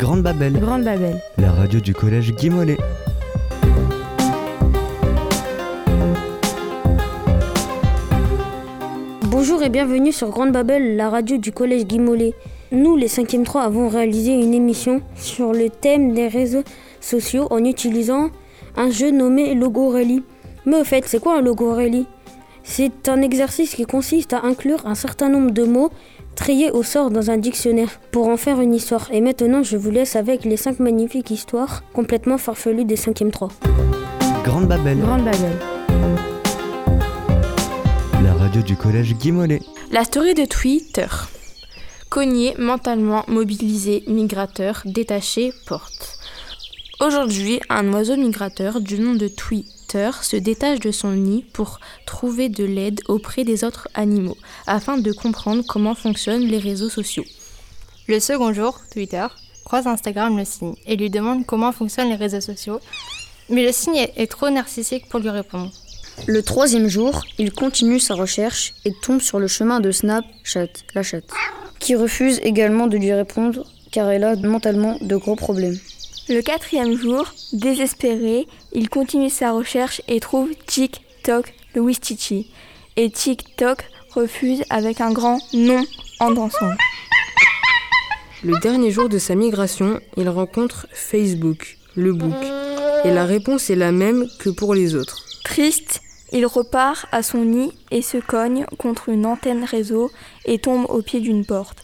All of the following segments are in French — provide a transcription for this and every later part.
Grande Babel, Grande Babel. la radio du collège Guy Mollet. Bonjour et bienvenue sur Grande Babel, la radio du collège Guy Mollet. Nous, les 5e 3, avons réalisé une émission sur le thème des réseaux sociaux en utilisant un jeu nommé Logorelli. Mais au fait, c'est quoi un Logorelli? C'est un exercice qui consiste à inclure un certain nombre de mots triés au sort dans un dictionnaire pour en faire une histoire. Et maintenant, je vous laisse avec les 5 magnifiques histoires complètement farfelues des 5e 3. Grande Babel, Grande Babel. la radio du collège Guy Mollet. La story de Twitter. Cogné, mentalement mobilisé, migrateur, détaché, porte. Aujourd'hui, un oiseau migrateur du nom de Twitter se détache de son nid pour trouver de l'aide auprès des autres animaux, afin de comprendre comment fonctionnent les réseaux sociaux. Le second jour, Twitter croise Instagram le signe et lui demande comment fonctionnent les réseaux sociaux. Mais le signe est- trop narcissique pour lui répondre. Le troisième jour, il continue sa recherche et tombe sur le chemin de Snapchat, la chatte, qui refuse également de lui répondre car elle a mentalement de gros problèmes. Le quatrième jour, désespéré, il continue sa recherche et trouve TikTok le Wistichi. Et TikTok refuse avec un grand non en dansant. Le dernier jour de sa migration, il rencontre Facebook, le book. Et la réponse est la même que pour les autres. Triste, il repart à son nid et se cogne contre une antenne réseau et tombe au pied d'une porte.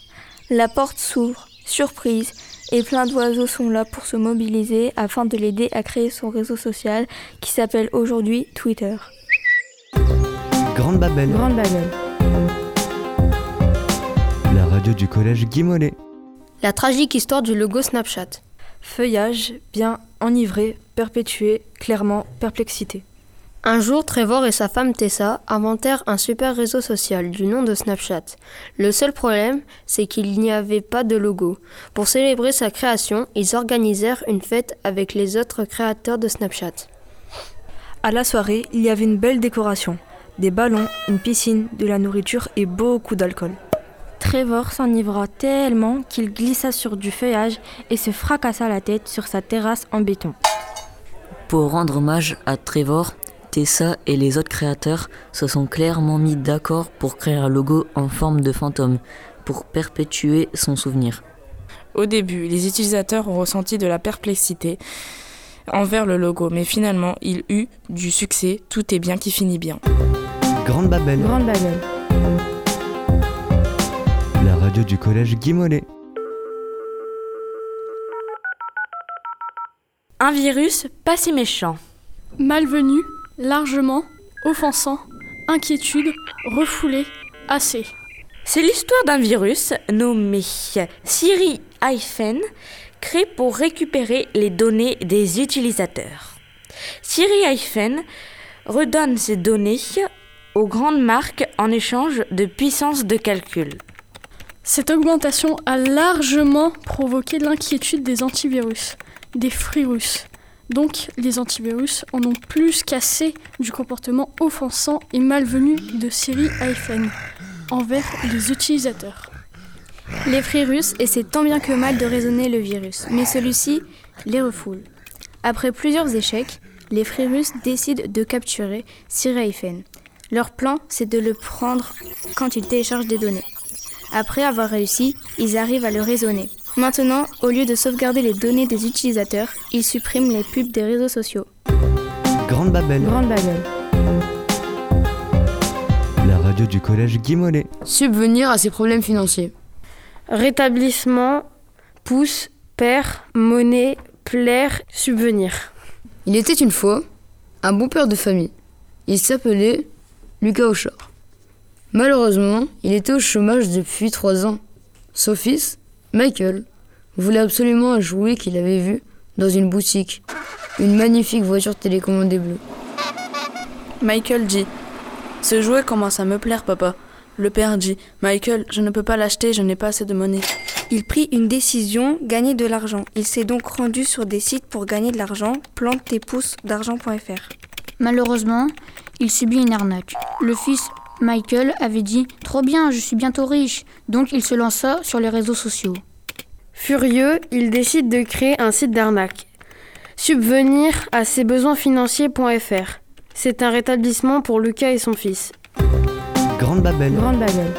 La porte s'ouvre, surprise, et plein d'oiseaux sont là pour se mobiliser afin de l'aider à créer son réseau social qui s'appelle aujourd'hui Twitter. Grande Babel, Grande Babel. la radio du collège Guy Mollet. La tragique histoire du logo Snapchat. Feuillage, bien enivré, perpétué, clairement, perplexité. Un jour, Trevor et sa femme Tessa inventèrent un super réseau social du nom de Snapchat. Le seul problème, c'est qu'il n'y avait pas de logo. Pour célébrer sa création, ils organisèrent une fête avec les autres créateurs de Snapchat. À la soirée, il y avait une belle décoration. Des ballons, une piscine, de la nourriture et beaucoup d'alcool. Trevor s'enivra tellement qu'il glissa sur du feuillage et se fracassa la tête sur sa terrasse en béton. Pour rendre hommage à Trevor, Tessa et les autres créateurs se sont clairement mis d'accord pour créer un logo en forme de fantôme, pour perpétuer son souvenir. Au début, les utilisateurs ont ressenti de la perplexité envers le logo, mais finalement, il eut du succès. Tout est bien qui finit bien. Grande Babel, Grande Babel. la radio du collège Guy Mollet. Un virus pas si méchant. Malvenu, largement, offensant, inquiétude, refoulé, assez. C'est l'histoire d'un virus nommé Siri Hyphen, créé pour récupérer les données des utilisateurs. Siri Hyphen redonne ces données aux grandes marques en échange de puissance de calcul. Cette augmentation a largement provoqué l'inquiétude des antivirus, des virus. Donc, les antivirus en ont plus qu'assez du comportement offensant et malvenu de Siri iPhone envers les utilisateurs. Les virus essaient tant bien que mal de raisonner le virus, mais celui-ci les refoule. Après plusieurs échecs, les virus décident de capturer Siraifen. Leur plan, c'est de le prendre quand il télécharge des données. Après avoir réussi, ils arrivent à le raisonner. Maintenant, au lieu de sauvegarder les données des utilisateurs, ils suppriment les pubs des réseaux sociaux. Grande Babel, Grande Babel. la radio du collège Guy Mollet. Subvenir à ses problèmes financiers. Rétablissement, pouce, père, monnaie, plaire, subvenir. Il était une fois un bon père de famille. Il s'appelait Lucas Auchard. Malheureusement, il était au chômage depuis trois ans. Son fils, Michael, voulait absolument un jouet qu'il avait vu dans une boutique. Une magnifique voiture télécommandée bleue. Michael dit Ce jouet commence à me plaire, papa. Le père dit Michael, je ne peux pas l'acheter, je n'ai pas assez de monnaie. Il prit une décision, gagner de l'argent. Il s'est donc rendu sur des sites pour gagner de l'argent, plante tes pouces d'argent.fr. Malheureusement, il subit une arnaque. Le fils Michael avait dit Trop bien, je suis bientôt riche. Donc il se lança sur les réseaux sociaux. Furieux, il décide de créer un site d'arnaque. Subvenir à ses besoins financiers.fr. C'est un rétablissement pour Lucas et son fils. Grande Babel, Grande Babel.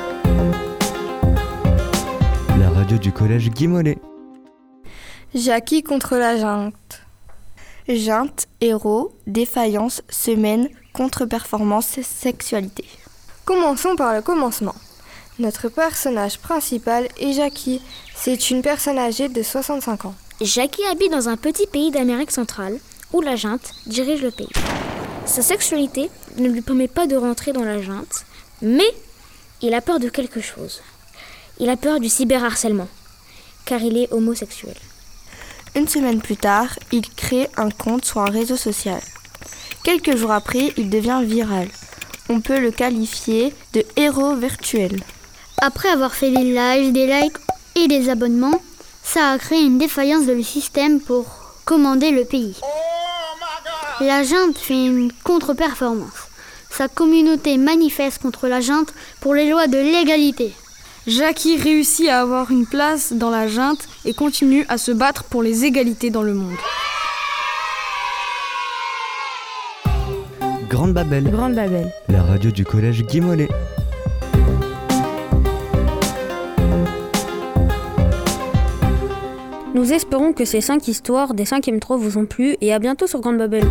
la radio du collège Guy Mollet. Jackie contre la junte. Junte, héros, défaillance, semaine, contre-performance, sexualité. Commençons par le commencement. Notre personnage principal est Jackie. C'est une personne âgée de 65 ans. Jackie habite dans un petit pays d'Amérique centrale où la junte dirige le pays. Sa sexualité ne lui permet pas de rentrer dans la junte, mais il a peur de quelque chose. Il a peur du cyberharcèlement, car il est homosexuel. Une semaine plus tard, il crée un compte sur un réseau social. Quelques jours après, il devient viral. On peut le qualifier de héros virtuel. Après avoir fait des lives, des likes et des abonnements, ça a créé une défaillance de le système pour commander le pays. La junte fait une contre-performance. Sa communauté manifeste contre la junte pour les lois de l'égalité. Jackie réussit à avoir une place dans la junte et continue à se battre pour les égalités dans le monde. Grande Babel, Grande Babel. la radio du collège Guy Nous espérons que ces 5 histoires des 5e 3 vous ont plu et à bientôt sur Grande Babel.